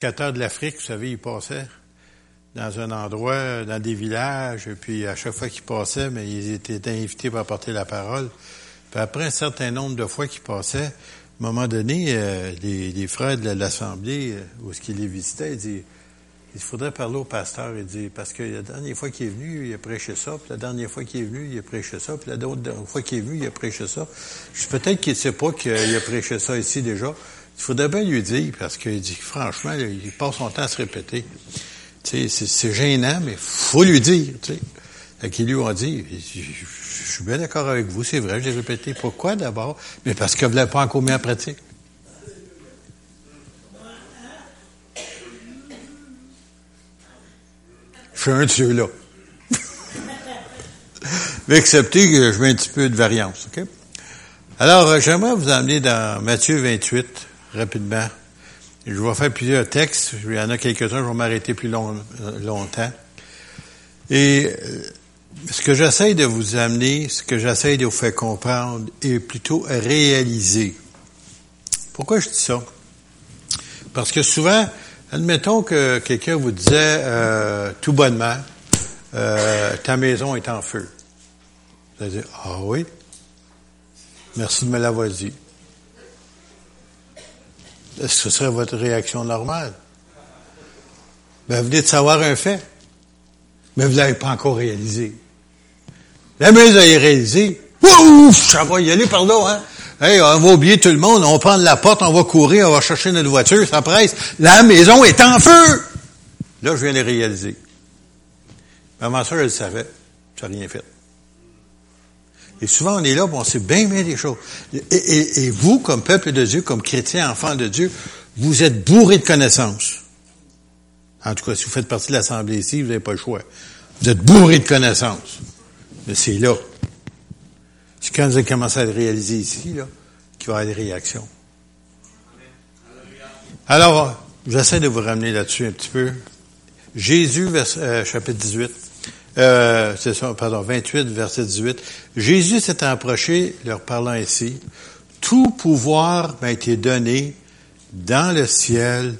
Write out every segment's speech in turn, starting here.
prédicateurs de l'Afrique, vous savez, ils passaient dans un endroit, dans des villages, et puis à chaque fois qu'ils passaient, mais ils étaient invités pour apporter la parole. Puis après un certain nombre de fois qu'ils passaient, à un moment donné, euh, les, les, frères de l'Assemblée, euh, où ce qu'ils les visitaient, ils disaient, il faudrait parler au pasteur et dire, parce que la dernière fois qu'il est venu, il a prêché ça, puis la dernière fois qu'il est venu, il a prêché ça, puis la dernière fois qu'il est venu, il a prêché ça. Peut-être qu'il ne sait pas qu'il a prêché ça ici déjà. Il faudrait bien lui dire, parce qu'il dit, franchement, il passe son temps à se répéter. Tu sais, c'est gênant, mais faut lui dire, tu sais. Fait qu'ils lui ont dit, je suis bien d'accord avec vous, c'est vrai, j'ai répété. Pourquoi d'abord? Mais parce que vous l'avez pas encore mis en pratique. Je suis un de ceux-là. Mais acceptez que je mets un petit peu de variance, OK? Alors, euh, j'aimerais vous emmener dans Matthieu 28, rapidement. Je vais faire plusieurs textes. Il y en a quelques-uns, je vais m'arrêter plus euh, longtemps. Et euh, ce que j'essaie de vous amener, ce que j'essaie de vous faire comprendre, est plutôt réaliser. Pourquoi je dis ça? Parce que souvent, Admettons que quelqu'un vous disait euh, tout bonnement, ta maison est en feu. Vous allez dire, ah oui, merci de me l'avoir dit. Est-ce que ce serait votre réaction normale? Ben, vous venez de savoir un fait, mais vous n'avez pas encore réalisé. La maison est réalisée. Ouf, ça va y aller par là, hein? On va oublier tout le monde, on prend la porte, on va courir, on va chercher notre voiture, ça presse. La maison est en feu! Là, je viens de réaliser. Maman ça, je le savais. Ça n'a rien fait. Et souvent, on est là, on sait bien, bien des choses. Et, et, vous, comme peuple de Dieu, comme chrétien, enfant de Dieu, vous êtes bourré de connaissances. En tout cas, si vous faites partie de l'Assemblée ici, vous n'avez pas le choix. Vous êtes bourré de connaissances. Mais c'est là. C'est quand vous avez commencé à le réaliser ici, là, qu'il va y avoir des réactions. Alors, j'essaie de vous ramener là-dessus un petit peu. Jésus, euh, chapitre 18, euh, c'est ça, pardon, 28, verset 18. Jésus s'est approché, leur parlant ainsi, tout pouvoir m'a été donné dans le ciel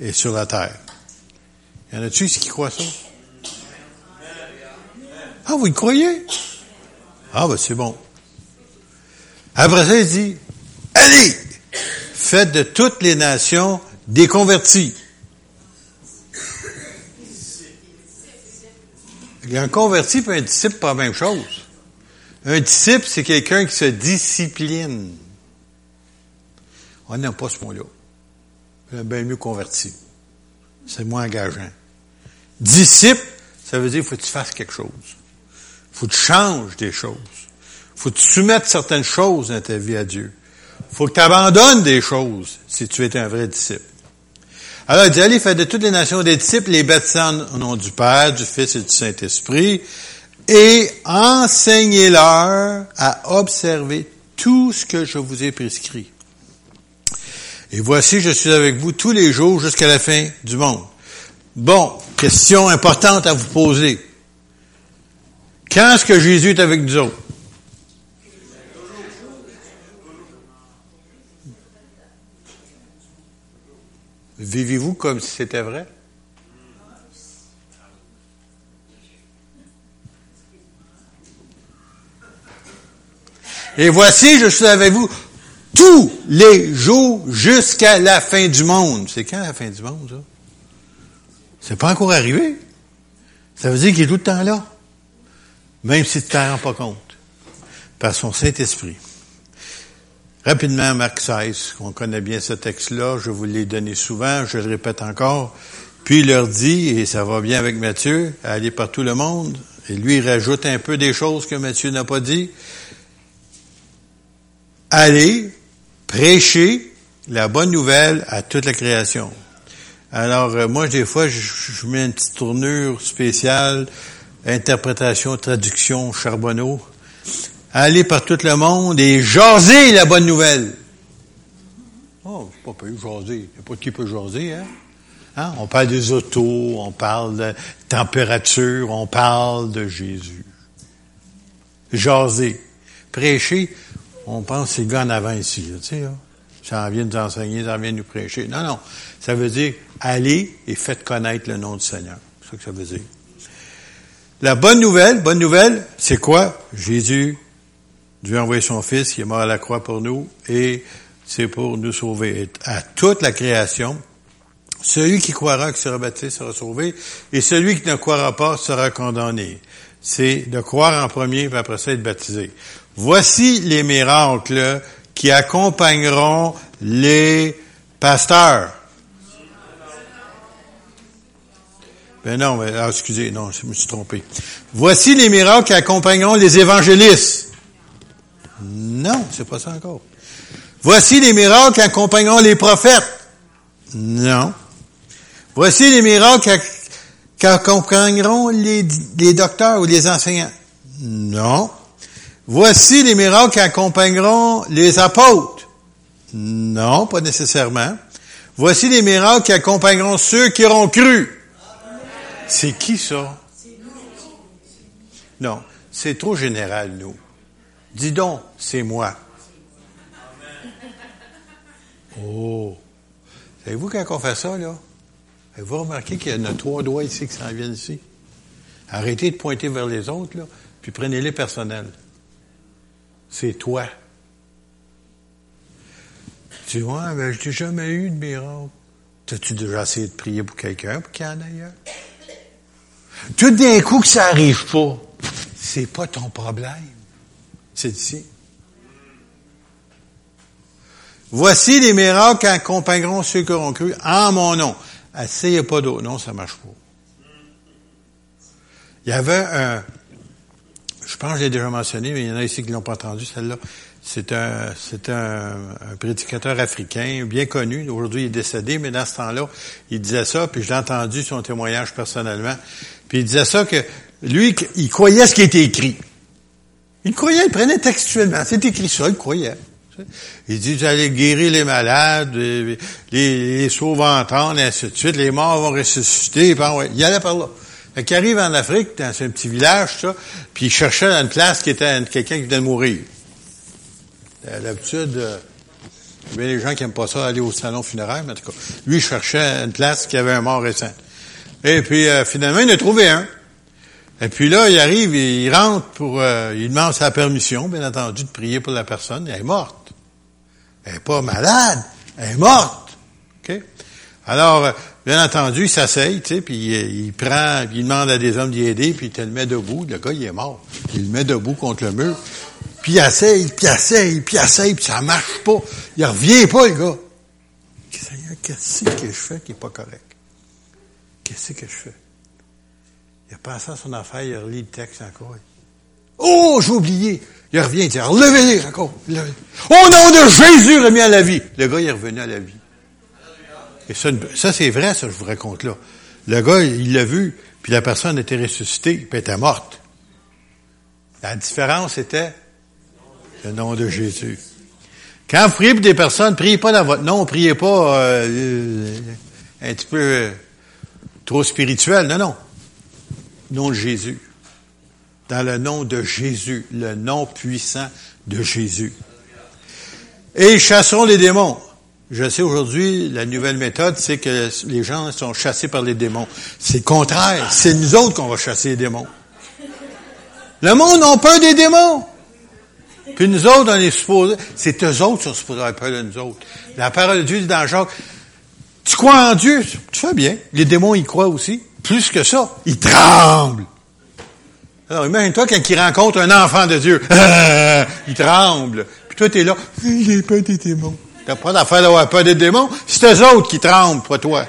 et sur la terre. Y en a-tu qui croient ça? Ah, vous y croyez? Ah, ben c'est bon. Après ça, il dit, allez, faites de toutes les nations des convertis. Un converti et un disciple, pas la même chose. Un disciple, c'est quelqu'un qui se discipline. On n'aime pas ce mot-là. Bien mieux converti. C'est moins engageant. Disciple, ça veut dire qu'il faut que tu fasses quelque chose. Il faut que tu changes des choses faut te soumettre certaines choses dans ta vie à Dieu. faut que tu abandonnes des choses si tu es un vrai disciple. Alors, il dit, allez, faites de toutes les nations des disciples, les baptisants au nom du Père, du Fils et du Saint-Esprit, et enseignez-leur à observer tout ce que je vous ai prescrit. Et voici, je suis avec vous tous les jours jusqu'à la fin du monde. Bon, question importante à vous poser. Quand est-ce que Jésus est avec nous autres? Vivez-vous comme si c'était vrai? Et voici, je suis avec vous tous les jours jusqu'à la fin du monde. C'est quand la fin du monde, ça? C'est pas encore arrivé. Ça veut dire qu'il est tout le temps là. Même si tu t'en rends pas compte. Par son Saint-Esprit. Rapidement, Marc 16, on connaît bien ce texte-là, je vous l'ai donné souvent, je le répète encore. Puis il leur dit, et ça va bien avec Matthieu, aller par tout le monde, et lui il rajoute un peu des choses que Matthieu n'a pas dit. Allez, prêcher la bonne nouvelle à toute la création. Alors, euh, moi, des fois, je, je, mets une petite tournure spéciale, interprétation, traduction, charbonneau aller par tout le monde et jaser la bonne nouvelle. Oh, pas peu jaser. Il a pas qui peut jaser, hein? hein? On parle des autos, on parle de température, on parle de Jésus. Jaser. Prêcher, on pense c'est gars en avant ici, tu sais, ça en vient nous enseigner, ça en vient nous prêcher. Non, non. Ça veut dire, allez et faites connaître le nom du Seigneur. C'est ça que ça veut dire. La bonne nouvelle, bonne nouvelle, c'est quoi? Jésus, Dieu a envoyé son Fils, il est mort à la croix pour nous, et c'est pour nous sauver. à toute la création, celui qui croira que sera baptisé sera sauvé, et celui qui ne croira pas sera condamné. C'est de croire en premier, puis après ça être baptisé. Voici les miracles qui accompagneront les pasteurs. Ben non, ah, excusez, non, je me suis trompé. Voici les miracles qui accompagneront les évangélistes. Non, c'est pas ça encore. Voici les miracles qui accompagneront les prophètes. Non. Voici les miracles qui accompagneront les, les docteurs ou les enseignants. Non. Voici les miracles qui accompagneront les apôtres. Non, pas nécessairement. Voici les miracles qui accompagneront ceux qui auront cru. C'est qui ça? Non, c'est trop général, nous. Dis donc, c'est moi. Oh! Savez-vous quand on fait ça, là? Avez-vous remarqué qu'il y a trois doigts ici qui s'en viennent ici? Arrêtez de pointer vers les autres, là, puis prenez-les personnels. C'est toi. Tu vois, ben, je n'ai jamais eu de miracle. T'as-tu déjà essayé de prier pour quelqu'un pour qu'il y en ait ailleurs? Tout d'un coup que ça arrive pas, c'est pas ton problème. C'est ici. Voici les miracles qui accompagneront ceux qui auront cru en mon nom. Essayez pas d'autre. Non, ça marche pas. Il y avait un, je pense que je l'ai déjà mentionné, mais il y en a ici qui l'ont pas entendu, celle-là. C'est un, c'est un, prédicateur africain bien connu. Aujourd'hui, il est décédé, mais dans ce temps-là, il disait ça, puis j'ai entendu son témoignage personnellement. Puis il disait ça que lui, il croyait ce qui était écrit. Il croyait, il prenait textuellement. C'est écrit ça, il croyait. Il dit, allez guérir les malades, les, les, sauver entendre, et ainsi de suite, les morts vont ressusciter. il allait par là. Fait qu'il arrive en Afrique, dans un petit village, ça, puis il cherchait une place qui était quelqu'un qui venait de mourir. L'habitude, euh, il y a des gens qui n'aiment pas ça, aller au salon funéraire, mais en tout cas, lui, il cherchait une place qui avait un mort récent. Et puis, euh, finalement, il a trouvé un. Et puis là, il arrive, il rentre pour, euh, il demande sa permission, bien entendu, de prier pour la personne. Elle est morte. Elle n'est pas malade. Elle est morte. OK? Alors, Bien entendu, il s'asseye, tu sais, puis il, prend, puis il demande à des hommes d'y aider, puis il te le met debout. Le gars, il est mort. Il le met debout contre le mur. Puis il essaye, puis il essaye, puis il essaye, puis ça marche pas. Il revient pas, le gars. Qu'est-ce que je fais qui est pas correct? Qu'est-ce que je fais? Il a pensé à son affaire, il relit le texte encore. Oh, j'ai oublié. Il revient, il dit, relevez-les encore. Au nom de Jésus, remis à la vie. Le gars, il est revenu à la vie. Et ça, ça c'est vrai, ça, je vous raconte là. Le gars, il l'a vu, puis la personne était ressuscitée, puis était morte. La différence était le nom de Jésus. Quand vous priez pour des personnes, priez pas dans votre nom, priez pas euh, un petit peu euh, trop spirituel. Non, non. Nom de Jésus. Dans le nom de Jésus, le nom puissant de Jésus. Et ils chasseront les démons. Je sais aujourd'hui, la nouvelle méthode, c'est que les gens sont chassés par les démons. C'est le contraire. C'est nous autres qu'on va chasser les démons. Le monde n'a peur des démons. Puis nous autres, on est supposés, c'est eux autres qui sont supposés peur de nous autres. La parole de Dieu dit dans Jacques, tu crois en Dieu, tu fais bien. Les démons, ils croient aussi. Plus que ça, ils tremblent. Alors imagine-toi quand ils rencontrent un enfant de Dieu. il tremble. Puis toi, tu es là, il est pas des démons. T'as pas d'affaire d'avoir peur des démons. C'est eux autres qui tremblent, pas toi.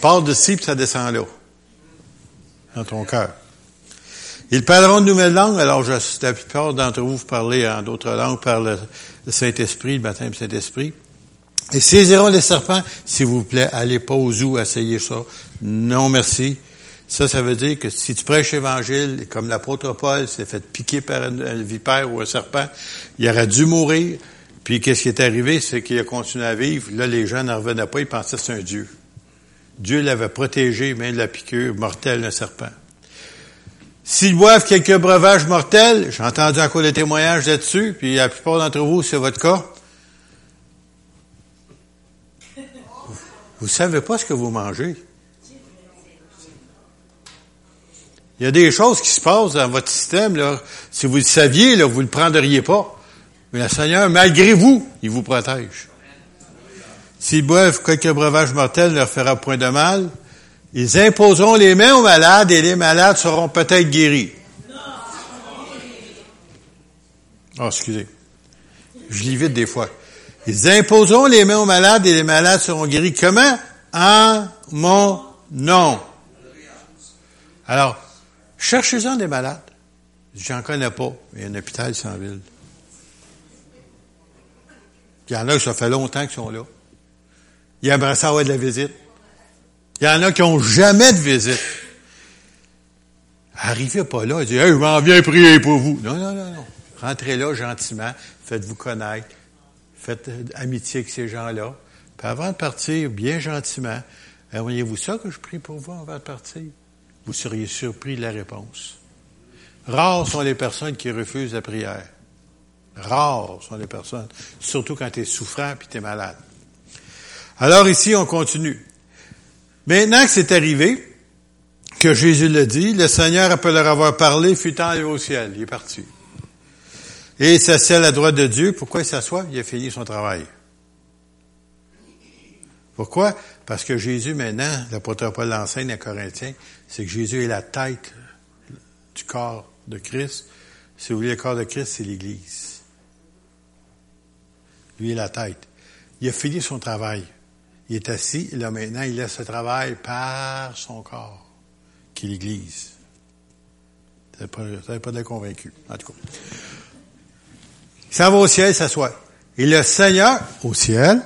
Parle de ci, puis ça descend là. Dans ton cœur. Ils parleront de nouvelles langues. Alors, je, la plupart d'entre vous, vous parlez en d'autres langues par le, Saint-Esprit, le baptême Saint-Esprit. Et saisiront les serpents, s'il vous plaît, allez pas au zoo essayer ça. Non, merci. Ça, ça veut dire que si tu prêches l'Évangile, comme l'apôtre Paul s'est fait piquer par un vipère ou un serpent, il aurait dû mourir. Puis qu'est-ce qui est arrivé, c'est qu'il a continué à vivre. Là, les gens n'en revenaient pas, ils pensaient que c'est un Dieu. Dieu l'avait protégé, même de la piqûre mortelle d'un serpent. S'ils boivent quelques breuvages mortels, j'ai entendu encore des témoignages là-dessus, puis la plupart d'entre vous, c'est votre cas, Vous savez pas ce que vous mangez? Il y a des choses qui se passent dans votre système. Si vous le saviez, vous ne le prendriez pas. Mais le Seigneur, malgré vous, il vous protège. S'ils boivent quelques breuvages mortels, ne leur fera point de mal. Ils imposeront les mains aux malades et les malades seront peut-être guéris. Oh, excusez. Je lis vite des fois. Ils imposeront les mains aux malades et les malades seront guéris. Comment? En mon nom. Alors, cherchez-en des malades. J'en connais pas. Il y a un hôpital sans ville. Il y en a qui ça fait longtemps qu'ils sont là. Il y a ça avoir de la visite. Il y en a qui n'ont jamais de visite. Arrivez pas là et dites, hey, je m'en viens prier pour vous. Non, non, non, non. Rentrez là gentiment, faites-vous connaître, faites amitié avec ces gens-là. Puis avant de partir, bien gentiment, voyez-vous ça que je prie pour vous avant de partir? Vous seriez surpris de la réponse. Rares sont les personnes qui refusent la prière. Rares sont les personnes, surtout quand tu es souffrant et tu es malade. Alors ici, on continue. Maintenant que c'est arrivé, que Jésus l'a dit, le Seigneur, après leur avoir parlé, fut enlevé au ciel. Il est parti. Et il s'assied à la droite de Dieu. Pourquoi il s'assoit? Il a fini son travail. Pourquoi? Parce que Jésus, maintenant, l'apôtre Paul l'enseigne à Corinthiens, c'est que Jésus est la tête du corps de Christ. Si vous voulez, le corps de Christ, c'est l'Église. Lui est la tête. Il a fini son travail. Il est assis, et là maintenant, il laisse ce travail par son corps, qui est l'Église. Vous n'avez pas, de convaincu, en tout cas. Il s'en va au ciel, s'assoit. Et le Seigneur, au ciel,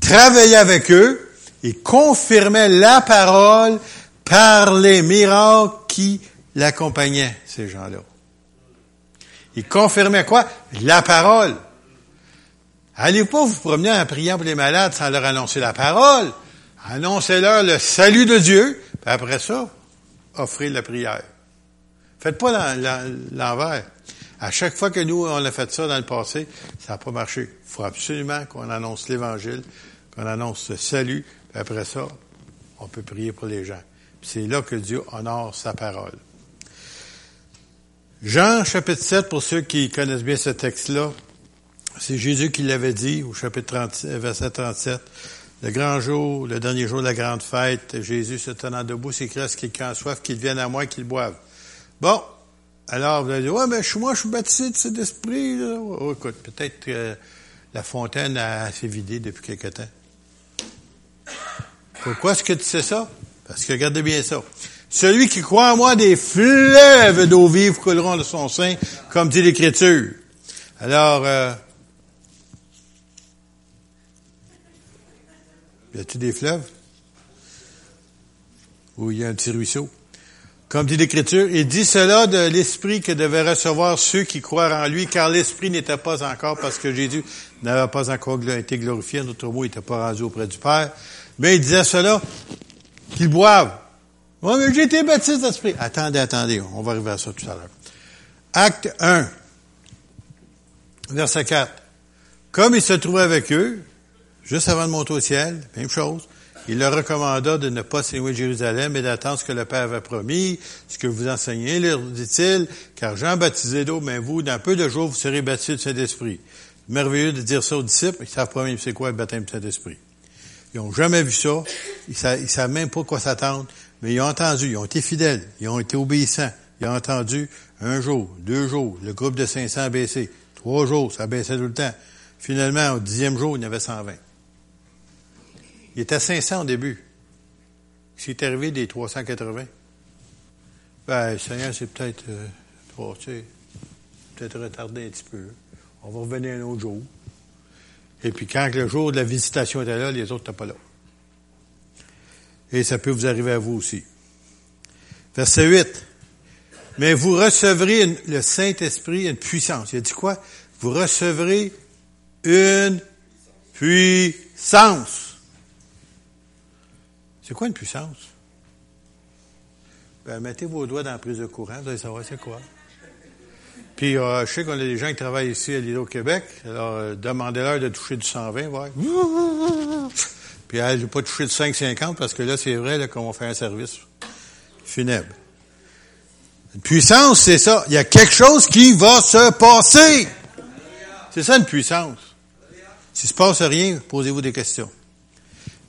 travaillait avec eux et confirmait la parole par les miracles qui l'accompagnaient, ces gens-là. Il confirmait quoi? La parole. Allez pas vous promener en priant pour les malades sans leur annoncer la parole. Annoncez-leur le salut de Dieu, puis après ça, offrez la prière. Faites pas l'envers. À chaque fois que nous, on a fait ça dans le passé, ça n'a pas marché. Il faut absolument qu'on annonce l'Évangile, qu'on annonce le salut, puis après ça, on peut prier pour les gens. C'est là que Dieu honore sa parole. Jean chapitre 7, pour ceux qui connaissent bien ce texte-là, c'est Jésus qui l'avait dit au chapitre 30, verset 37. Le grand jour, le dernier jour de la grande fête, Jésus se tenant debout s'écria, ce quelqu'un a soif, qu'il vienne à moi, qu'il boive. Bon. Alors, vous allez dire, ouais, mais moi, je suis baptisé de cet esprit, Oh, écoute, peut-être que la fontaine a assez vidé depuis quelque temps. Pourquoi est-ce que tu sais ça? Parce que regardez bien ça. Celui qui croit en moi, des fleuves d'eau vive couleront de son sein, comme dit l'Écriture. Alors, euh, Y a-t-il des fleuves? Il y a un petit ruisseau? Comme dit l'Écriture, il dit cela de l'Esprit que devaient recevoir ceux qui croient en lui, car l'Esprit n'était pas encore, parce que Jésus n'avait pas encore été glorifié, notre mot n'était pas rendu auprès du Père. Mais il disait cela, qu'ils boivent. Moi, mais j'ai été baptisé d'Esprit. Attendez, attendez, on va arriver à ça tout à l'heure. Acte 1, verset 4. Comme il se trouvait avec eux, juste avant de monter au ciel, même chose. Il leur recommanda de ne pas s'éloigner Jérusalem, mais d'attendre ce que le Père avait promis, ce que vous enseignez, leur dit-il, car Jean baptisé d'eau, mais vous, dans peu de jours, vous serez baptisés de Saint-Esprit. Merveilleux de dire ça aux disciples, ils savent pas même c'est quoi le baptême de Saint-Esprit. Ils ont jamais vu ça, ils savent, savent même pas quoi s'attendre, mais ils ont entendu, ils ont été fidèles, ils ont été obéissants, ils ont entendu un jour, deux jours, le groupe de 500 a baissé, trois jours, ça baissait tout le temps. Finalement, au dixième jour, il y en avait 120. Il était à 500 au début. C'est arrivé des 380. Ben, Seigneur, c'est peut-être, euh, peut-être retardé un petit peu. On va revenir un autre jour. Et puis quand le jour de la visitation était là, les autres n'étaient pas là. Et ça peut vous arriver à vous aussi. Verset 8. Mais vous recevrez le Saint-Esprit une puissance. Il a dit quoi? Vous recevrez une puissance. C'est quoi une puissance? Ben, mettez vos doigts dans la prise de courant, vous allez savoir c'est quoi. Puis, euh, je sais qu'on a des gens qui travaillent ici à l'île au Québec. Alors, euh, demandez-leur de toucher du 120, voir. Puis elle n'a pas touché de 5,50 parce que là, c'est vrai qu'on va faire un service funèbre. Une puissance, c'est ça. Il y a quelque chose qui va se passer. C'est ça une puissance. S'il ne se passe rien, posez-vous des questions.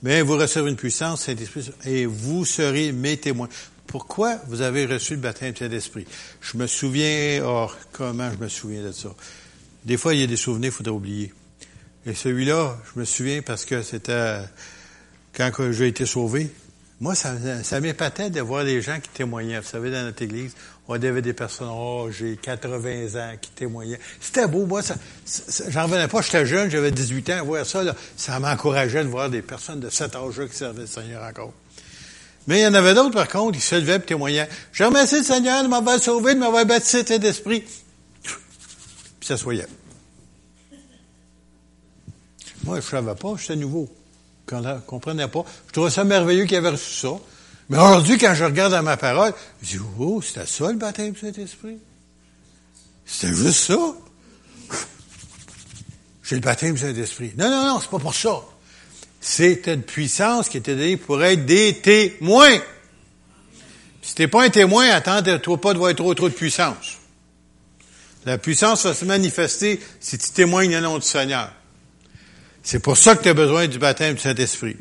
Mais vous recevez une puissance, Saint-Esprit, et vous serez mes témoins. Pourquoi vous avez reçu le baptême Saint-Esprit? Je me souviens, oh, comment je me souviens de ça? Des fois, il y a des souvenirs, il faudrait oublier. Et celui-là, je me souviens parce que c'était quand j'ai été sauvé. Moi, ça, ça m'épatait de voir des gens qui témoignaient. Vous savez, dans notre église, on avait des personnes âgées, 80 ans, qui témoignaient. C'était beau. Moi, ça, j'en revenais pas. J'étais jeune, j'avais 18 ans. Voir ça, là, ça m'encourageait de voir des personnes de cet âge-là qui servaient le Seigneur encore. Mais il y en avait d'autres, par contre, qui se levaient et témoignaient. Je remercie le Seigneur de m'avoir sauvé, de m'avoir baptisé d'esprit. Puis ça soyait. Moi, je savais pas, j'étais nouveau. Je ne comprenais pas. Je trouvais ça merveilleux qu'il avait reçu ça. Mais aujourd'hui, quand je regarde dans ma parole, je dis, oh, c'était ça le baptême du Saint-Esprit? C'était juste ça? J'ai le baptême du Saint-Esprit. Non, non, non, c'est pas pour ça. C'était une puissance qui était donnée pour être des témoins. Si t'es pas un témoin, attends-toi pas de voir trop trop de puissance. La puissance va se manifester si tu témoignes le nom du Seigneur. C'est pour ça que tu as besoin du baptême du Saint-Esprit.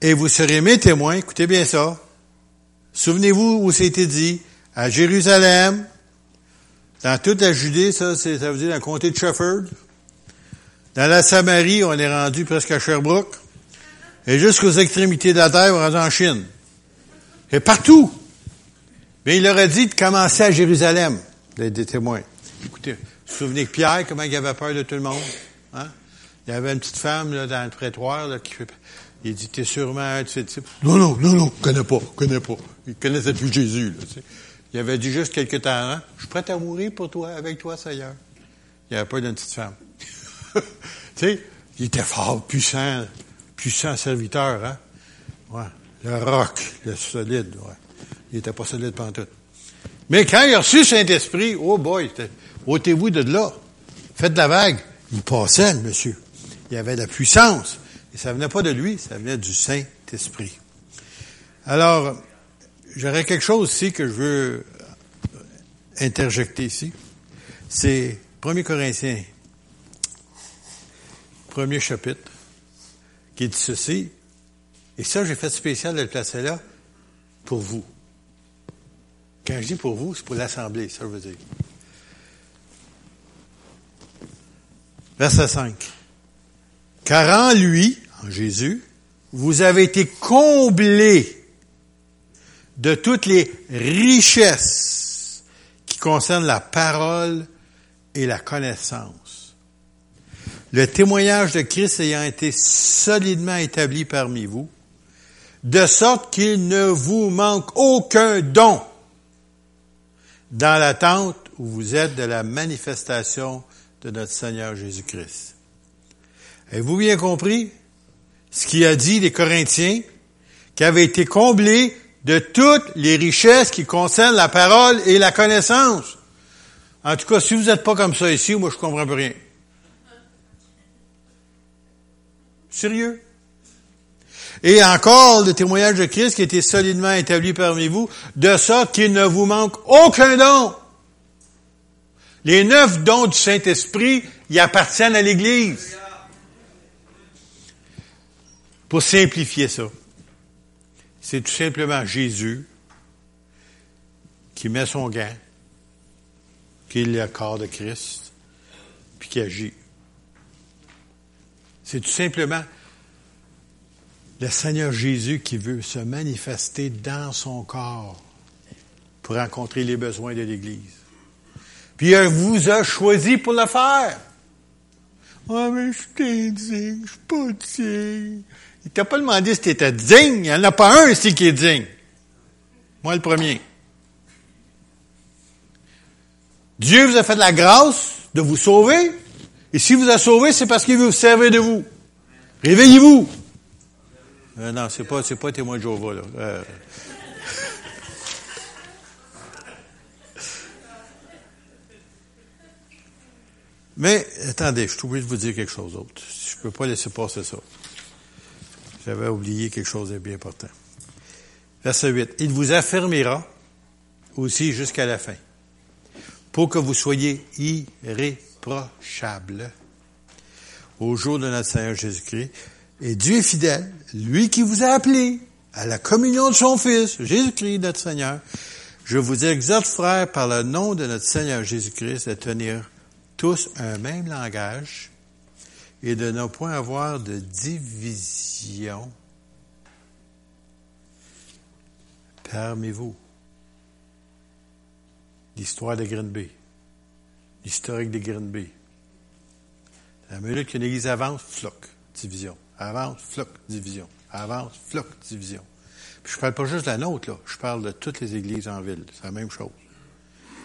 Et vous serez mes témoins, écoutez bien ça. Souvenez-vous où c'était dit, à Jérusalem, dans toute la Judée, ça, ça veut dire dans le comté de Shepherd. Dans la Samarie, on est rendu presque à Sherbrooke. Et jusqu'aux extrémités de la terre, on est rendu en Chine. Et partout. Mais il leur a dit de commencer à Jérusalem, d'être des témoins. Écoutez, souvenez que Pierre, comment il avait peur de tout le monde. Hein? Il y avait une petite femme là, dans le prétoire là, qui fait... Il dit, t'es sûrement un de ces types. Non, non, non, non, connais pas, connais pas. Il connaissait plus Jésus. Là, tu sais. Il avait dit juste quelques temps avant, je suis prêt à mourir pour toi, avec toi, Seigneur. Il n'y avait pas d'une petite femme. tu sais, il était fort, puissant, puissant serviteur, hein. Ouais. Le roc, le solide, ouais. Il était pas solide pendant tout. Mais quand il a reçu Saint-Esprit, oh boy, ôtez-vous de là. Faites de la vague. Il passait, le monsieur. Il avait de la puissance. Et ça venait pas de lui, ça venait du Saint-Esprit. Alors, j'aurais quelque chose ici que je veux interjecter ici. C'est 1 Corinthiens, premier chapitre, qui dit ceci. Et ça, j'ai fait spécial de le placer là pour vous. Quand je dis pour vous, c'est pour l'Assemblée, ça veut dire. Verset 5. Car en lui, en Jésus, vous avez été comblés de toutes les richesses qui concernent la parole et la connaissance. Le témoignage de Christ ayant été solidement établi parmi vous, de sorte qu'il ne vous manque aucun don dans l'attente où vous êtes de la manifestation de notre Seigneur Jésus-Christ. Avez-vous bien compris ce qu'il a dit les Corinthiens, qui avaient été comblés de toutes les richesses qui concernent la parole et la connaissance? En tout cas, si vous n'êtes pas comme ça ici, moi je comprends plus rien. Sérieux? Et encore le témoignage de Christ qui a été solidement établi parmi vous, de sorte qu'il ne vous manque aucun don. Les neuf dons du Saint-Esprit, y appartiennent à l'Église. Pour simplifier ça, c'est tout simplement Jésus qui met son gant, qui est le corps de Christ, puis qui agit. C'est tout simplement le Seigneur Jésus qui veut se manifester dans son corps pour rencontrer les besoins de l'Église. Puis il vous a choisi pour le faire. Ah, mais je suis digne, je suis pas digne. Il t'a pas demandé si tu étais digne. Il n'y en a pas un ici qui est digne. Moi, le premier. Dieu vous a fait de la grâce de vous sauver. Et s'il vous a sauvé, c'est parce qu'il veut vous servir de vous. Réveillez-vous. Euh, non, c'est pas, c'est pas témoin de Jéhovah, là. Euh, Mais attendez, je suis obligé de vous dire quelque chose d'autre. Je ne peux pas laisser passer ça. J'avais oublié quelque chose de bien important. Verset 8. Il vous affermira aussi jusqu'à la fin, pour que vous soyez irréprochables au jour de notre Seigneur Jésus-Christ. Et Dieu est fidèle, lui qui vous a appelé à la communion de son Fils, Jésus-Christ, notre Seigneur. Je vous exhorte, frères, par le nom de notre Seigneur Jésus-Christ, de tenir tous un même langage et de ne point avoir de division parmi vous. L'histoire de Green Bay, l'historique de Green Bay. La minute qu'une église avance, floc, division. Avance, floc, division. Avance, floc, division. Puis je parle pas juste de la nôtre, là. Je parle de toutes les églises en ville. C'est la même chose.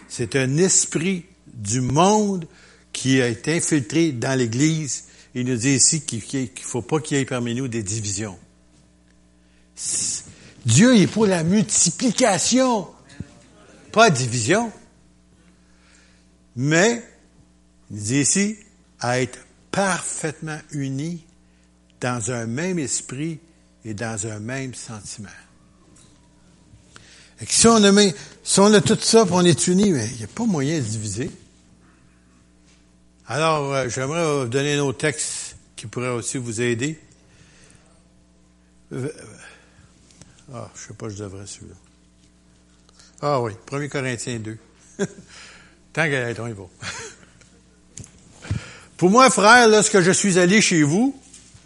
C'est un esprit du monde qui été infiltré dans l'église. Il nous dit ici qu'il ne faut pas qu'il y ait parmi nous des divisions. Dieu est pour la multiplication, pas division. Mais, il dit ici, à être parfaitement unis dans un même esprit et dans un même sentiment. Si on a, si on a tout ça, on est unis, il n'y a pas moyen de diviser. Alors, euh, j'aimerais vous donner un autre texte qui pourrait aussi vous aider. Euh, ah, je sais pas, je devrais celui-là. Ah oui, 1 Corinthiens 2. Tant qu'elle est, on. Pour moi, frère, lorsque je suis allé chez vous,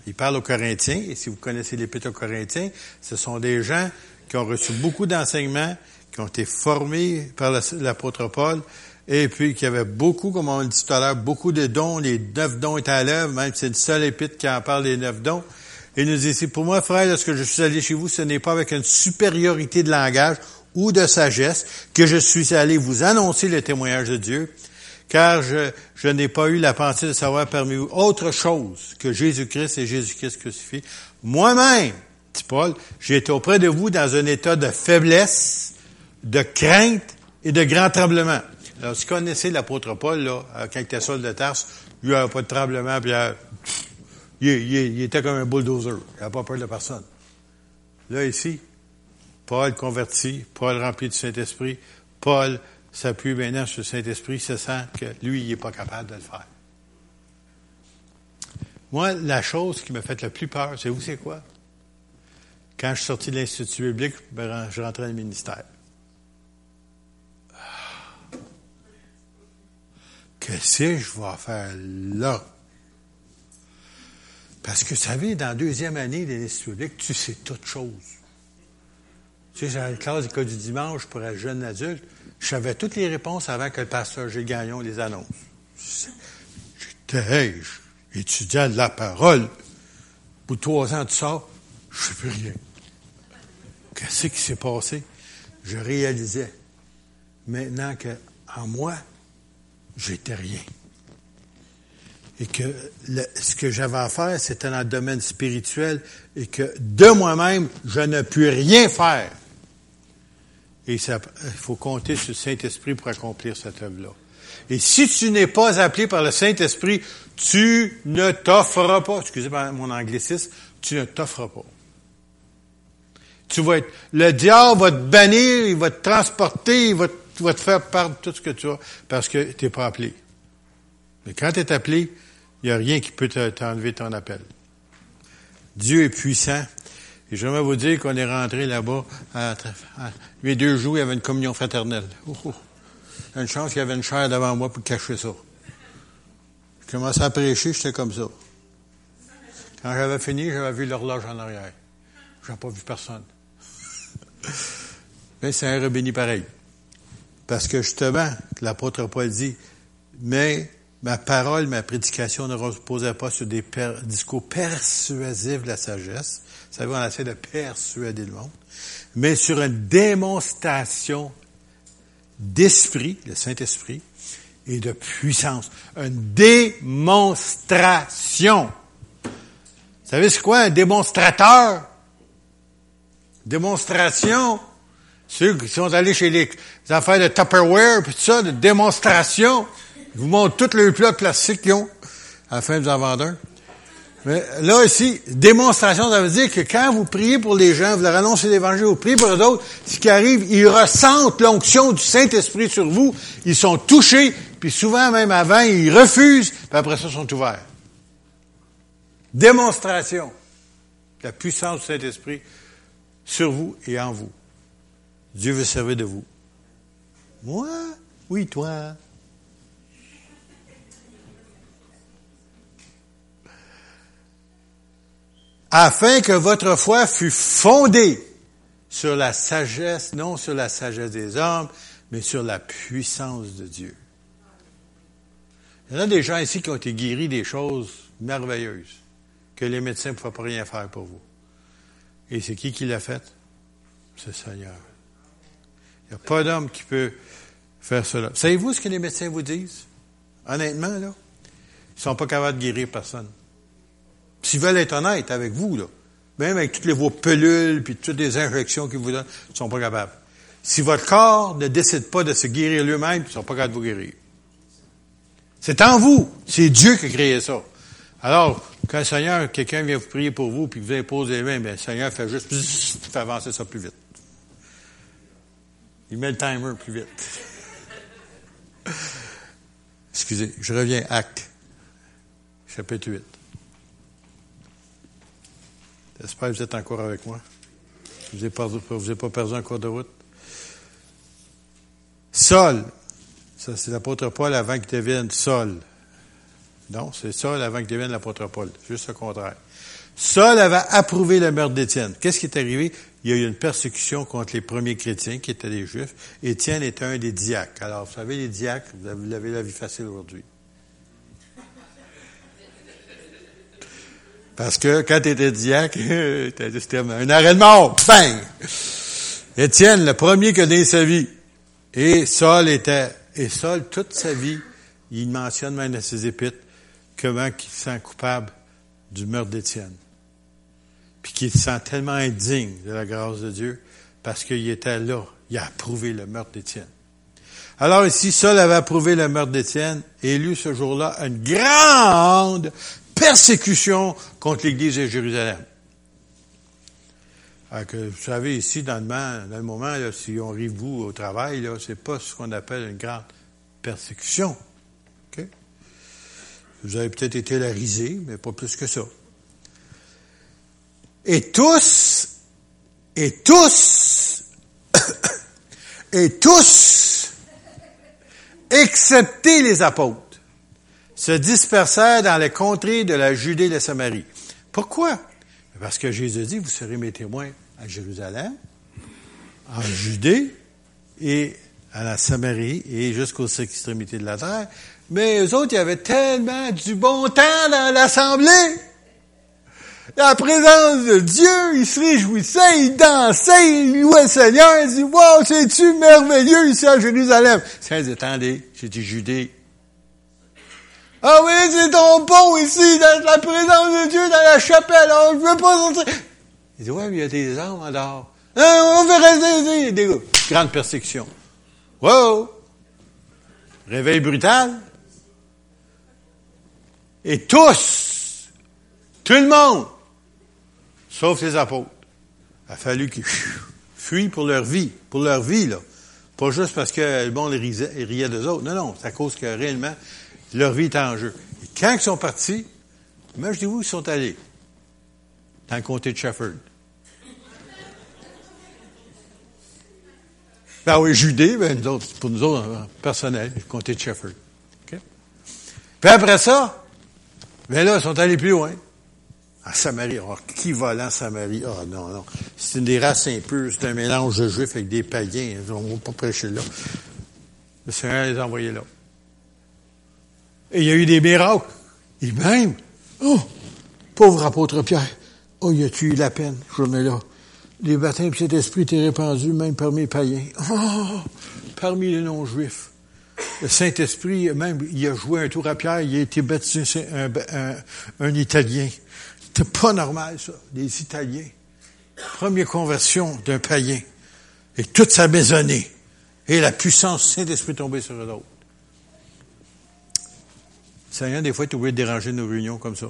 il parle aux Corinthiens, et si vous connaissez l'Épître aux Corinthiens, ce sont des gens qui ont reçu beaucoup d'enseignements, qui ont été formés par l'apôtre Paul, et puis qui avaient beaucoup, comme on le dit tout à l'heure, beaucoup de dons. Les neuf dons étaient à l'œuvre, même c'est une seule épître qui en parle des neuf dons. Et nous dit ici, pour moi, frère, lorsque je suis allé chez vous, ce n'est pas avec une supériorité de langage ou de sagesse que je suis allé vous annoncer le témoignage de Dieu, car je, je n'ai pas eu la pensée de savoir parmi vous autre chose que Jésus-Christ et Jésus-Christ crucifié. Moi-même, dit Paul, j'ai été auprès de vous dans un état de faiblesse, de crainte et de grand tremblement. Alors, si vous connaissez l'apôtre Paul, là, quand il était seul de Tarse, il n'y avait pas de tremblement, puis il, il, était comme un bulldozer. Il n'avait pas peur de personne. Là, ici, Paul converti, Paul rempli du Saint-Esprit, Paul s'appuie maintenant sur le Saint-Esprit, se sent que lui, il n'est pas capable de le faire. Moi, la chose qui m'a fait le plus peur, c'est vous, c'est quoi? Quand je suis sorti de l'Institut biblique, ben, je rentrais dans le ministère. Qu'est-ce que je vais faire là? Parce que, vous savez, dans la deuxième année de l'Institut biblique, tu sais toutes choses. Tu sais, j'avais une classe d'école du dimanche pour un jeune adulte. Je savais toutes les réponses avant que le pasteur Gilles Gagnon les annonce. J'étais étudiant de la parole. Pour trois ans, tu sors, je ne sais rien. Qu'est-ce qui s'est passé? Je réalisais maintenant que en moi, j'étais rien. Et que ce que j'avais à faire, c'était dans le domaine spirituel et que de moi-même, je ne puis rien faire. Et il faut compter sur le Saint-Esprit pour accomplir cette œuvre-là. Et si tu n'es pas appelé par le Saint-Esprit, tu ne t'offres pas. Excusez mon anglicisme, tu ne t'offres pas. Tu vas être, le diable va te bannir, il va te transporter, il va, te faire perdre tout ce que tu as parce que tu n'es pas appelé. Mais quand tu es appelé, il n'y a rien qui peut t'enlever ton appel. Dieu est puissant et j'aimerais vous dire qu'on est rentré là-bas, les deux jours, il y avait une communion fraternelle. Oh, oh. Une chance qu'il y avait une chair devant moi pour cacher ça. Je commençais à prêcher, j'étais comme ça. Quand j'avais fini, j'avais vu l'horloge en arrière. J'ai pas vu personne. Mais c'est un rebéni pareil. Parce que justement, l'apôtre Paul dit, mais ma parole, ma prédication ne reposait pas sur des discours persuasifs de la sagesse. Vous savez, on essaie de persuader le monde. Mais sur une démonstration d'esprit, le Saint-Esprit, et de puissance. Une démonstration. Vous savez c'est quoi un démonstrateur? Démonstration. Ceux qui sont allés chez les affaires de Tupperware, puis tout ça, de démonstration. Ils vous montrent tous les plats plastiques qu'ils ont, à la fin de vous en vendre Mais là, ici, démonstration, ça veut dire que quand vous priez pour les gens, vous leur annoncez l'évangile, vous priez pour d'autres, ce qui arrive, ils ressentent l'onction du Saint-Esprit sur vous, ils sont touchés, puis souvent même avant, ils refusent, puis après ça, ils sont ouverts. Démonstration de la puissance du Saint-Esprit sur vous et en vous. Dieu veut servir de vous. Moi? Oui, toi. afin que votre foi fût fondée sur la sagesse, non sur la sagesse des hommes, mais sur la puissance de Dieu. Il y en a des gens ici qui ont été guéris des choses merveilleuses que les médecins ne pouvaient pas rien faire pour vous. Et c'est qui qui l'a fait? C'est Seigneur. Il n'y a pas d'homme qui peut faire cela. Savez-vous ce que les médecins vous disent? Honnêtement, là? Ils sont pas capables de guérir personne. S'ils veulent être honnêtes avec vous, là, même avec toutes les vos pelules puis toutes les injections qu'ils vous donnent, ils sont pas capables. Si votre corps ne décide pas de se guérir lui-même, ils ne sont pas capables de vous guérir. C'est en vous. C'est Dieu qui a créé ça. Alors, quand le Seigneur, quelqu'un vient vous prier pour vous, puis vous impose les mains, bien, le Seigneur fait juste, fait avancer ça plus vite. Il met le timer plus vite. Excusez, je reviens, acte, chapitre 8. J'espère que vous êtes encore avec moi. Je vous vous ai pas perdu en cours de route. Sol. Ça, c'est l'apôtre Paul avant qu'il devienne Sol. Non, c'est Sol avant qu'il devienne l'apôtre Paul. Juste le contraire. Saul avait approuvé le meurtre d'Étienne. Qu'est-ce qui est arrivé? Il y a eu une persécution contre les premiers chrétiens, qui étaient des Juifs. Étienne était un des diacres. Alors, vous savez, les diacres, vous avez la vie facile aujourd'hui. Parce que quand tu étais diacre, c'était un arrêt de mort. Bang! Étienne, le premier qui a donné sa vie. Et Saul était, et Saul, toute sa vie, il mentionne même dans ses épîtres comment il se sent coupable du meurtre d'Étienne. Puis qu'il se sent tellement indigne de la grâce de Dieu parce qu'il était là. Il a approuvé le meurtre d'Étienne. Alors ici, Saul avait approuvé le meurtre d'Étienne et élu ce jour-là une grande persécution contre l'Église de Jérusalem. que, vous savez, ici, dans le, moment, moment si on arrive vous au travail, ce n'est pas ce qu'on appelle une grande persécution. Vous avez peut-être été la risée, mais pas plus que ça. Et tous, et tous, et tous, excepté les apôtres, se dispersèrent dans les contrées de la Judée et de Samarie. Pourquoi? Parce que Jésus dit, vous serez mes témoins à Jérusalem, en Judée et à la Samarie et jusqu'aux extrémités de la terre. Mais eux autres, il y avait tellement du bon temps dans l'assemblée. La présence de Dieu, ils se réjouissaient, ils dansaient, ils louaient le Seigneur, ils disaient, wow, c'est-tu merveilleux ici à Jérusalem? C'est, attendez, j'ai dit Judée ah oui, c'est ton pont ici, dans la présence de Dieu, dans la chapelle, alors je veux pas sortir. Il dit, ouais, mais il y a des armes en dehors. Hein, on veut rester ici. Des grande persécution. Wow! Réveil brutal. Et tous, tout le monde, sauf les apôtres, a fallu qu'ils fuient pour leur vie, pour leur vie, là. Pas juste parce que le monde riait, riait autres. Non, non, c'est à cause que réellement, leur vie est en jeu. Et quand ils sont partis, imaginez-vous où ils sont allés. Dans le comté de Shefford. Ben oui, Judée, ben nous pour nous autres, personnel, le comté de Shefford. Puis après ça, ben là, ils sont allés plus loin. En Samarie. Oh, qui va là en Samarie? Ah oh, non, non. C'est une des races impures, c'est un mélange de juifs avec des païens. On ne va pas prêcher là. Le Seigneur les a envoyés là. Et il y a eu des miracles. Et même, oh, pauvre apôtre Pierre, oh, il a-tu eu la peine, journée-là. Les baptêmes cet esprit étaient répandus même parmi les païens. Oh, parmi les non-juifs. Le Saint-Esprit, même, il a joué un tour à Pierre, il a été baptisé un, un, un Italien. C'était pas normal, ça, des Italiens. Première conversion d'un païen. Et toute sa maisonnée. Et la puissance Saint-Esprit tombée sur eux autres. Seigneur, des fois, tu oublié de déranger nos réunions comme ça.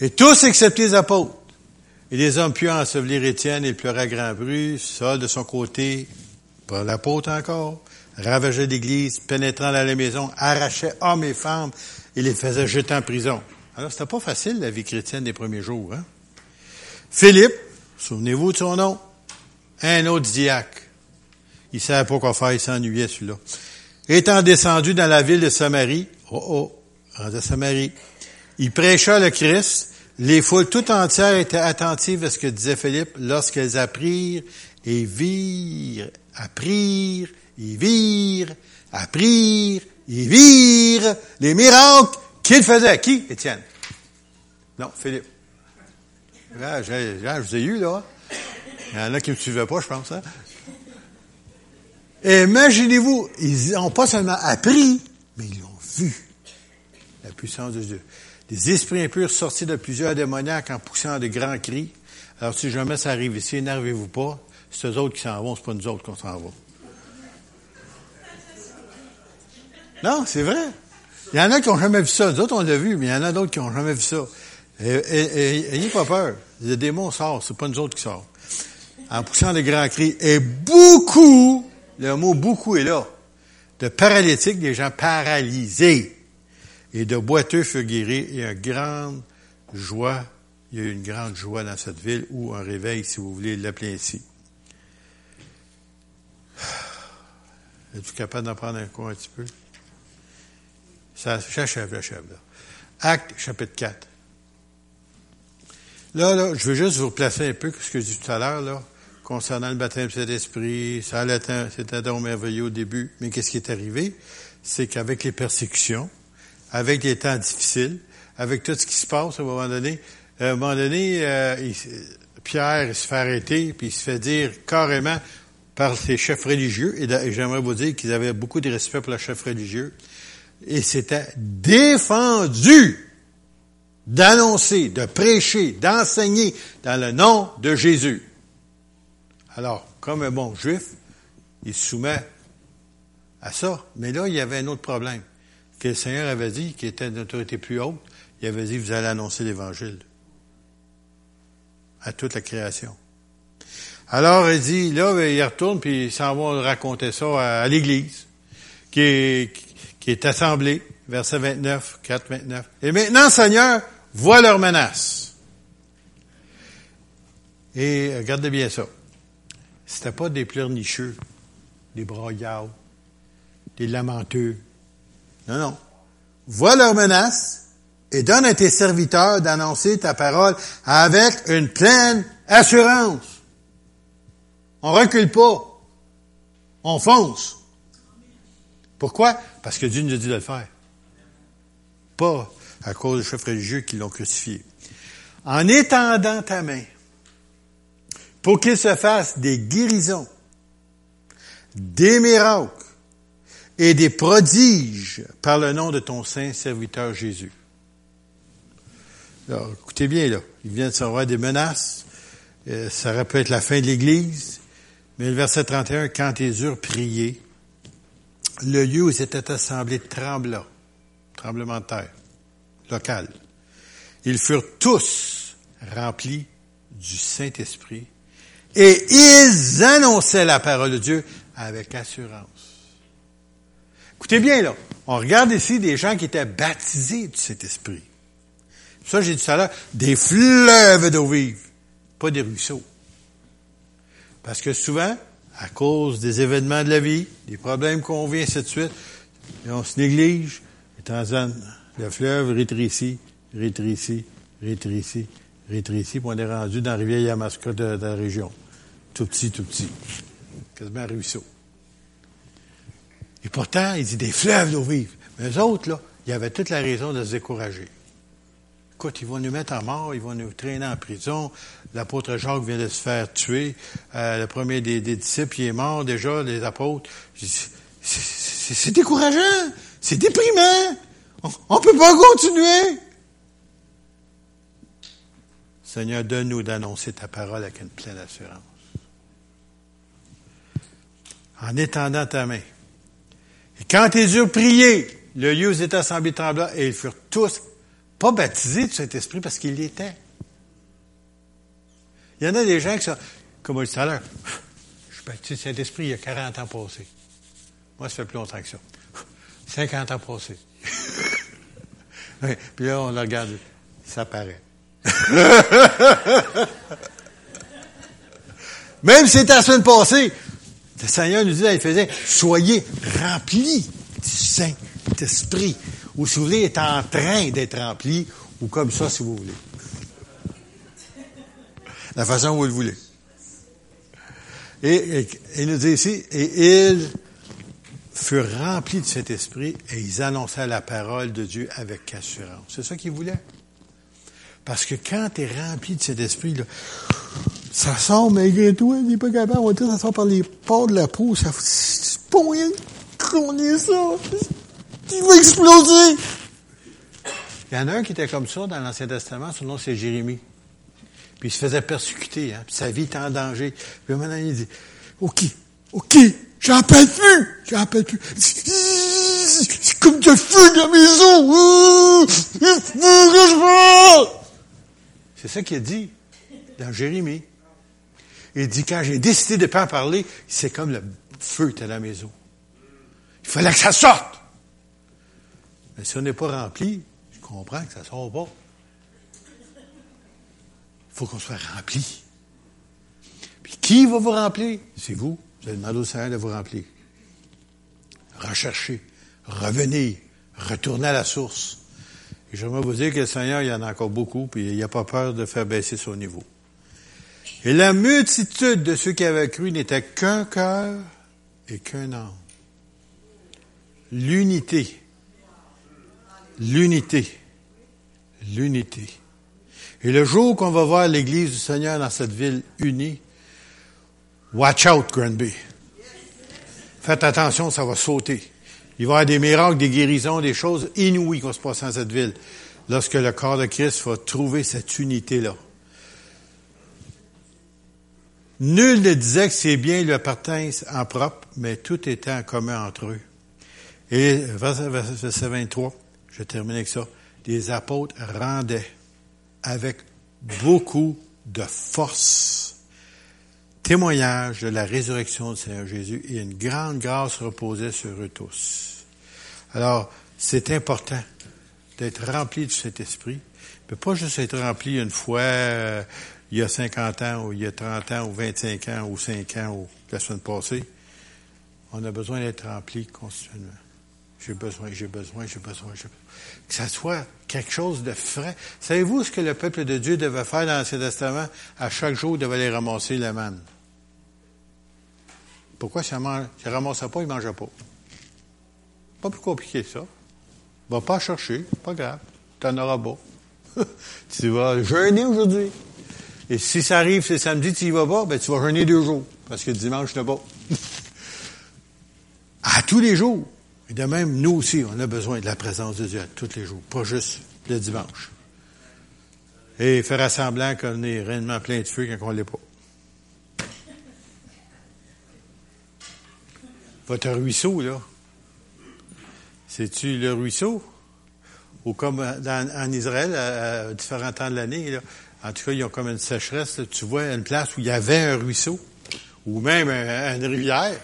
Et tous excepté les apôtres. Et les hommes purent ensevelir Étienne et pleura à grand bruit. Saul, de son côté, par l'apôtre encore, ravageait l'église, pénétrant dans la maison, arrachait hommes et femmes et les faisait jeter en prison. Alors, c'était pas facile, la vie chrétienne des premiers jours, hein? Philippe, souvenez-vous de son nom, un autre diacre. Il savait pas quoi faire, il s'ennuyait celui-là. Étant descendu dans la ville de Samarie, oh oh, à Samarie, il prêcha le Christ. Les foules tout entières étaient attentives à ce que disait Philippe lorsqu'elles apprirent et virent, apprirent et virent, apprirent et virent les miracles qu'il faisait? Qui, Étienne? Non, Philippe. Là, je vous ai eu, là. Il y en a qui ne me suivaient pas, je pense. Hein? Imaginez-vous, ils n'ont pas seulement appris, mais ils l'ont vu. La puissance de Dieu. Des esprits impurs sortis de plusieurs démoniaques en poussant de grands cris. Alors, si jamais ça arrive ici, énervez-vous pas. C'est eux autres qui s'en vont, c'est pas nous autres qu'on s'en va. Non, c'est vrai. Il y en a qui n'ont jamais vu ça. Nous autres, on l'a vu, mais il y en a d'autres qui n'ont jamais vu ça. Ayez pas peur. Le démon sort, c'est pas nous autres qui sortent. En poussant de grands cris. Et beaucoup, le mot beaucoup est là, de paralytiques, des gens paralysés et de boiteux furent guéris et une grande joie, il y a eu une grande joie dans cette ville ou un réveil, si vous voulez l'appeler ainsi. Êtes-vous capable d'en prendre un coup un petit peu? Ça, j'achève, j'achève. Acte, chapitre 4. Là, là, je veux juste vous replacer un peu ce que j'ai dit tout à l'heure, là, concernant le baptême de cet esprit. Ça allait c'était donc merveilleux au début. Mais qu'est-ce qui est arrivé? C'est qu'avec les persécutions, avec des temps difficiles, avec tout ce qui se passe à un moment donné. À un moment donné, euh, Pierre se fait arrêter, puis il se fait dire carrément par ses chefs religieux, et, j'aimerais vous dire qu'ils avaient beaucoup de respect pour les chefs religieux, et c'était défendu d'annoncer, de prêcher, d'enseigner dans le nom de Jésus. Alors, comme un bon juif, il se soumet à ça. Mais là, il y avait un autre problème que le Seigneur avait dit, qui était d'une autorité plus haute, il avait dit, vous allez annoncer l'Évangile à toute la création. Alors, il dit, là, ben, il retourne, puis il s'en va raconter ça à, l'Église, qui est, qui est assemblée, verset 29, 4, 29. Et maintenant, Seigneur, vois leurs menaces. Et regardez bien ça. C'était pas des pleurnicheux, des broyards, des lamenteux, non, non. Vois leurs menaces et donne à tes serviteurs d'annoncer ta parole avec une pleine assurance. On recule pas. On fonce. Pourquoi? Parce que Dieu nous a dit de le faire. Pas à cause des chefs religieux qui l'ont crucifié. En étendant ta main pour qu'il se fasse des guérisons, des miracles, et des prodiges par le nom de ton saint serviteur Jésus. Alors, écoutez bien, là. Il vient de recevoir des menaces. Euh, ça aurait être la fin de l'Église. Mais le verset 31, quand ils eurent prié, le lieu où ils étaient assemblés trembla. Tremblement de terre. Local. Ils furent tous remplis du Saint-Esprit et ils annonçaient la parole de Dieu avec assurance. Écoutez bien, là. On regarde ici des gens qui étaient baptisés du Saint-Esprit. Ça, j'ai dit tout à l'heure, des fleuves d'eau vive, pas des ruisseaux. Parce que souvent, à cause des événements de la vie, des problèmes qu'on vit, ainsi de suite, on se néglige, et temps le fleuve rétrécit, rétrécit, rétrécit, rétrécit, puis on est rendu dans la rivière Yamaska de, la région. Tout petit, tout petit. Quasiment un ruisseau. Et pourtant, il dit des fleuves d'eau vive. Mais eux autres, là, il y avait toute la raison de se décourager. Écoute, ils vont nous mettre à mort, ils vont nous traîner en prison. L'apôtre Jacques vient de se faire tuer. Euh, le premier des, disciples, il est mort déjà, les apôtres. C'est décourageant, c'est déprimant. On ne peut pas continuer. Seigneur, donne-nous d'annoncer ta parole avec une pleine assurance. En étendant ta main, et quand ils eurent prié, le lieu où ils étaient assemblés et ils furent tous pas baptisé du Saint-Esprit parce qu'il l'était. Il y en a des gens qui sont, comme on dit tout à l'heure, je suis baptisé du Saint-Esprit il y a 40 ans passés. Moi, ça fait plus longtemps que ça. 50 ans passés. puis là, on le regarde, ça paraît. Même si c'était la semaine passée, le Seigneur nous disait, il faisait, soyez remplis du Saint-Esprit. Ou si vous voulez, est en train d'être rempli, ou comme ça, si vous voulez. La façon où vous le voulez. Et, il nous dit ici, et ils furent remplis de cet esprit et ils annonçaient la parole de Dieu avec assurance. C'est ça qu'ils voulaient. Parce que quand tu es rempli de cet esprit, ça sort malgré toi, il n'est pas capable, on ça sort par les pores de la peau, ça c'est pas qu'on est ça. Il va exploser. Il y en a un qui était comme ça dans l'Ancien Testament, son nom c'est Jérémie. Puis il se faisait persécuter, hein, puis sa vie était en danger. Puis maintenant il dit, OK, OK, j'en peux plus, j'en peux plus. C'est comme de feu dans la maison. C'est ça qu'il a dit dans Jérémie. Il dit, quand j'ai décidé de ne pas en parler, c'est comme le feu était à la maison. Il fallait que ça sorte. Mais si on n'est pas rempli, je comprends que ça ne sort pas. Il faut qu'on soit rempli. Puis qui va vous remplir? C'est vous. Vous allez demander au Seigneur de vous remplir. Recherchez, revenez, retournez à la source. Et j'aimerais vous dire que le Seigneur, il y en a encore beaucoup, puis il n'a pas peur de faire baisser son niveau. Et la multitude de ceux qui avaient cru n'était qu'un cœur et qu'un âme. L'unité. L'unité. L'unité. Et le jour qu'on va voir l'Église du Seigneur dans cette ville unie, watch out, Granby. Faites attention, ça va sauter. Il va y avoir des miracles, des guérisons, des choses inouïes qui vont se passer dans cette ville lorsque le corps de Christ va trouver cette unité-là. Nul ne disait que ces biens lui appartinssent en propre, mais tout était en commun entre eux. Et verset 23, je termine avec ça, les apôtres rendaient avec beaucoup de force témoignage de la résurrection du Seigneur Jésus et une grande grâce reposait sur eux tous. Alors, c'est important d'être rempli de cet esprit. Peut pas juste être rempli une fois euh, il y a 50 ans ou il y a 30 ans ou 25 ans ou 5 ans ou la semaine passée. On a besoin d'être rempli continuellement. J'ai besoin, j'ai besoin, j'ai besoin, j'ai besoin. Que ça soit quelque chose de frais. Savez-vous ce que le peuple de Dieu devait faire dans l'Ancien Testament? À chaque jour, il devait aller ramasser la manne. Pourquoi ça ne ramassait pas, il ne mangeait pas? Pas plus compliqué ça. Va pas chercher, pas grave. Tu n'en auras pas. tu vas jeûner aujourd'hui. Et si ça arrive, c'est samedi, tu y vas pas, ben tu vas jeûner deux jours. Parce que dimanche, tu n'as pas. à tous les jours. Et de même, nous aussi, on a besoin de la présence de Dieu tous les jours, pas juste le dimanche. Et faire semblant qu'on est réellement plein de feu quand on ne l'est pas. Votre ruisseau, là, c'est-tu le ruisseau? Ou comme en Israël, à, différents temps de l'année, en tout cas, ils ont comme une sécheresse. tu vois une place où il y avait un ruisseau, ou même une rivière,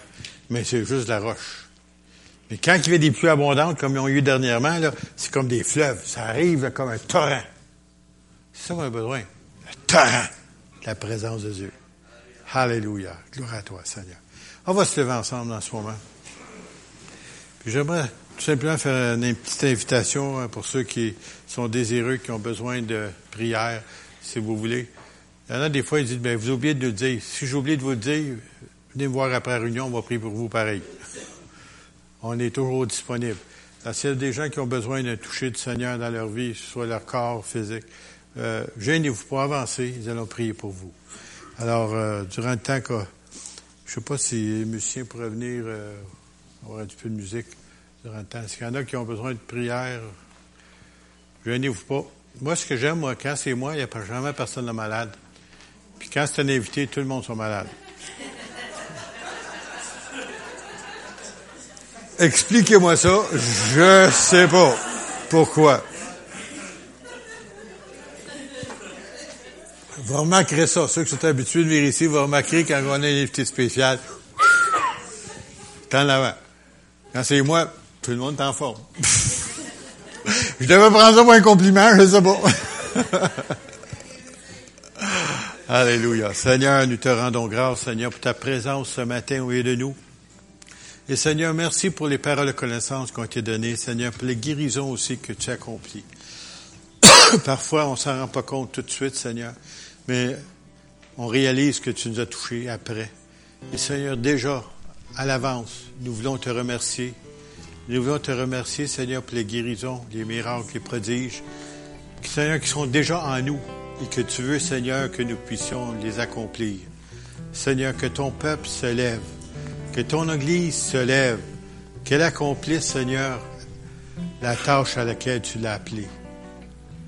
mais c'est juste de la roche. Mais quand il y avait des pluies abondantes, comme ils ont eu dernièrement, c'est comme des fleuves. Ça arrive comme un torrent. C'est ça qu'on a besoin. Un torrent de la présence de Dieu. Alléluia. Gloire à toi, Seigneur. On va se lever ensemble en ce moment. Puis j'aimerais tout simplement faire une petite invitation hein, pour ceux qui sont désireux, qui ont besoin de prière, si vous voulez. Il y en a des fois, ils disent, ben, vous oubliez de le dire. Si j'oublie de vous le dire, venez me voir après la réunion, on va prier pour vous pareil. On est toujours disponible. S'il y a des gens qui ont besoin d'un toucher du Seigneur dans leur vie, soit leur corps physique, euh, gênez-vous pas avancer, ils allons prier pour vous. Alors, euh, durant le temps que je sais pas si les musiciens pourraient venir euh, avoir un petit peu de musique durant le temps. S'il y en a qui ont besoin de prière, gênez-vous pas. Moi, ce que j'aime, moi, quand c'est moi, il n'y a pas jamais personne de malade. Puis quand c'est un invité, tout le monde sont malade. Expliquez-moi ça, je sais pas pourquoi? Vous remarquerez ça, ceux qui sont habitués de venir ici, vous remarquerez quand on a une invité spéciale, en avant. Quand c'est moi, tout le monde est en forme. je devais prendre ça pour un compliment, je sais pas. Alléluia. Seigneur, nous te rendons grâce, Seigneur, pour ta présence ce matin au milieu de nous. Et Seigneur, merci pour les paroles de connaissance qui ont été données, Seigneur, pour les guérisons aussi que tu as accomplies. Parfois, on s'en rend pas compte tout de suite, Seigneur, mais on réalise que tu nous as touchés après. Et Seigneur, déjà, à l'avance, nous voulons te remercier. Nous voulons te remercier, Seigneur, pour les guérisons, les miracles, les prodiges, Seigneur, qui sont déjà en nous et que tu veux, Seigneur, que nous puissions les accomplir. Seigneur, que ton peuple se lève, que ton Église se lève, qu'elle accomplisse, Seigneur, la tâche à laquelle tu l'as appelée.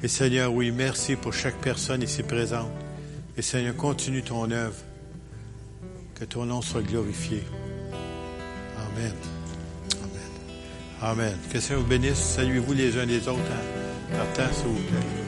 Et Seigneur, oui, merci pour chaque personne ici présente. Et Seigneur, continue ton œuvre. Que ton nom soit glorifié. Amen. Amen. Amen. Que Seigneur vous bénisse. Saluez-vous les uns les autres en partant, s'il vous plaît.